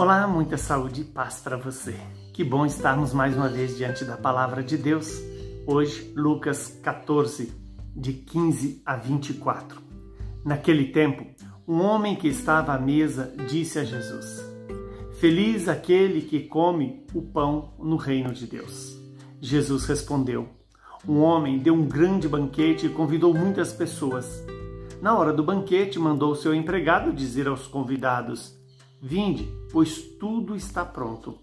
Olá, muita saúde e paz para você. Que bom estarmos mais uma vez diante da palavra de Deus. Hoje, Lucas 14, de 15 a 24. Naquele tempo, um homem que estava à mesa disse a Jesus: Feliz aquele que come o pão no reino de Deus. Jesus respondeu: Um homem deu um grande banquete e convidou muitas pessoas. Na hora do banquete, mandou seu empregado dizer aos convidados: Vinde, pois tudo está pronto.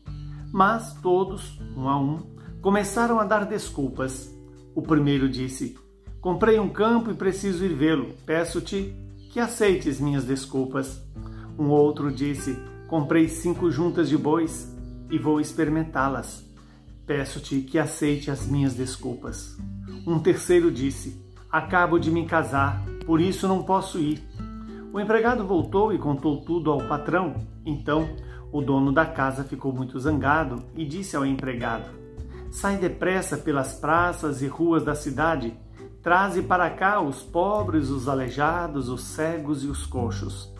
Mas todos, um a um, começaram a dar desculpas. O primeiro disse: Comprei um campo e preciso ir vê-lo. Peço-te que aceites minhas desculpas. Um outro disse: Comprei cinco juntas de bois e vou experimentá-las. Peço-te que aceite as minhas desculpas. Um terceiro disse: Acabo de me casar, por isso não posso ir. O empregado voltou e contou tudo ao patrão. Então, o dono da casa ficou muito zangado e disse ao empregado: Sai depressa pelas praças e ruas da cidade, traze para cá os pobres, os aleijados, os cegos e os coxos.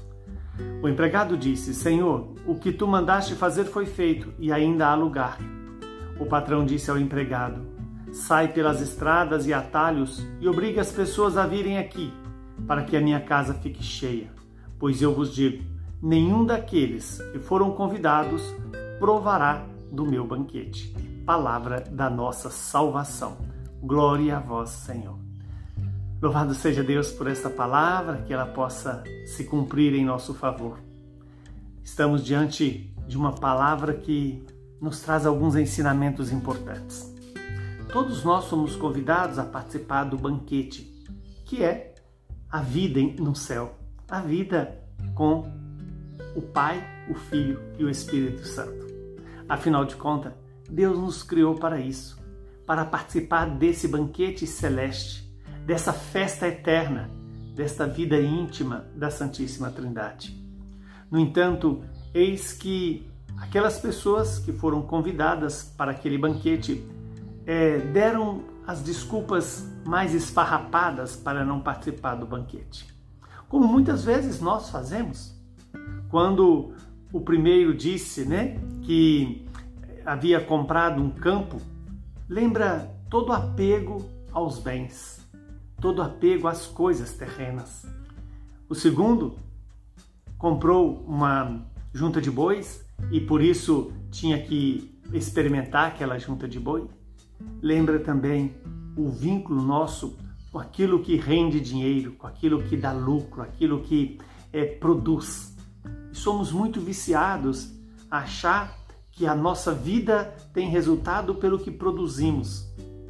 O empregado disse: Senhor, o que tu mandaste fazer foi feito e ainda há lugar. O patrão disse ao empregado: Sai pelas estradas e atalhos e obrigue as pessoas a virem aqui para que a minha casa fique cheia. Pois eu vos digo: nenhum daqueles que foram convidados provará do meu banquete. Palavra da nossa salvação. Glória a vós, Senhor. Louvado seja Deus por esta palavra, que ela possa se cumprir em nosso favor. Estamos diante de uma palavra que nos traz alguns ensinamentos importantes. Todos nós somos convidados a participar do banquete, que é a vida no céu, a vida com o Pai, o Filho e o Espírito Santo. Afinal de contas, Deus nos criou para isso, para participar desse banquete celeste, dessa festa eterna, desta vida íntima da Santíssima Trindade. No entanto, eis que aquelas pessoas que foram convidadas para aquele banquete é, deram as desculpas mais esfarrapadas para não participar do banquete. Como muitas vezes nós fazemos. Quando o primeiro disse né, que havia comprado um campo, lembra todo apego aos bens, todo apego às coisas terrenas. O segundo comprou uma junta de bois e por isso tinha que experimentar aquela junta de boi. Lembra também o vínculo nosso com aquilo que rende dinheiro, com aquilo que dá lucro, aquilo que é, produz. somos muito viciados a achar que a nossa vida tem resultado pelo que produzimos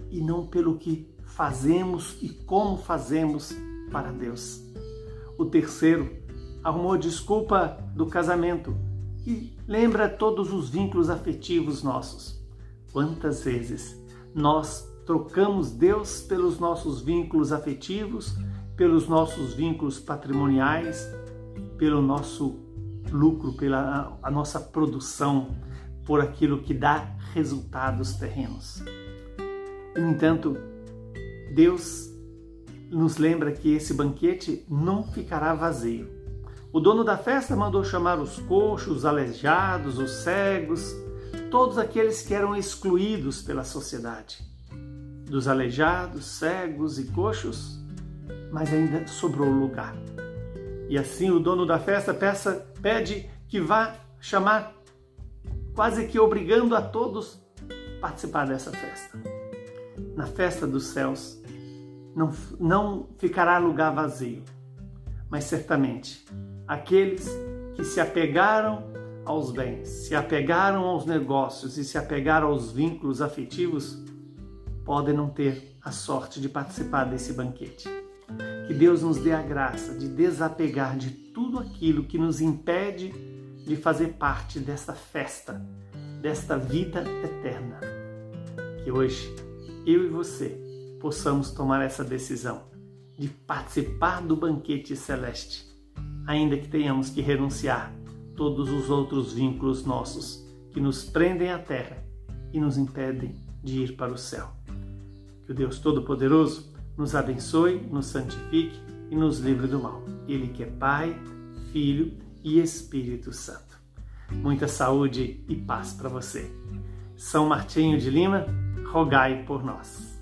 e não pelo que fazemos e como fazemos para Deus. O terceiro arrumou desculpa do casamento e lembra todos os vínculos afetivos nossos. Quantas vezes nós trocamos Deus pelos nossos vínculos afetivos, pelos nossos vínculos patrimoniais, pelo nosso lucro, pela a nossa produção, por aquilo que dá resultados terrenos. No entanto, Deus nos lembra que esse banquete não ficará vazio. O dono da festa mandou chamar os coxos, os aleijados, os cegos, todos aqueles que eram excluídos pela sociedade, dos aleijados, cegos e coxos, mas ainda sobrou lugar. E assim o dono da festa peça, pede que vá chamar, quase que obrigando a todos participar dessa festa. Na festa dos céus não, não ficará lugar vazio, mas certamente aqueles que se apegaram aos bens, se apegaram aos negócios e se apegaram aos vínculos afetivos, podem não ter a sorte de participar desse banquete. Que Deus nos dê a graça de desapegar de tudo aquilo que nos impede de fazer parte desta festa, desta vida eterna. Que hoje eu e você possamos tomar essa decisão de participar do banquete celeste, ainda que tenhamos que renunciar todos os outros vínculos nossos que nos prendem à terra e nos impedem de ir para o céu. Que o Deus Todo-Poderoso nos abençoe, nos santifique e nos livre do mal. Ele que é Pai, Filho e Espírito Santo. Muita saúde e paz para você. São Martinho de Lima, rogai por nós.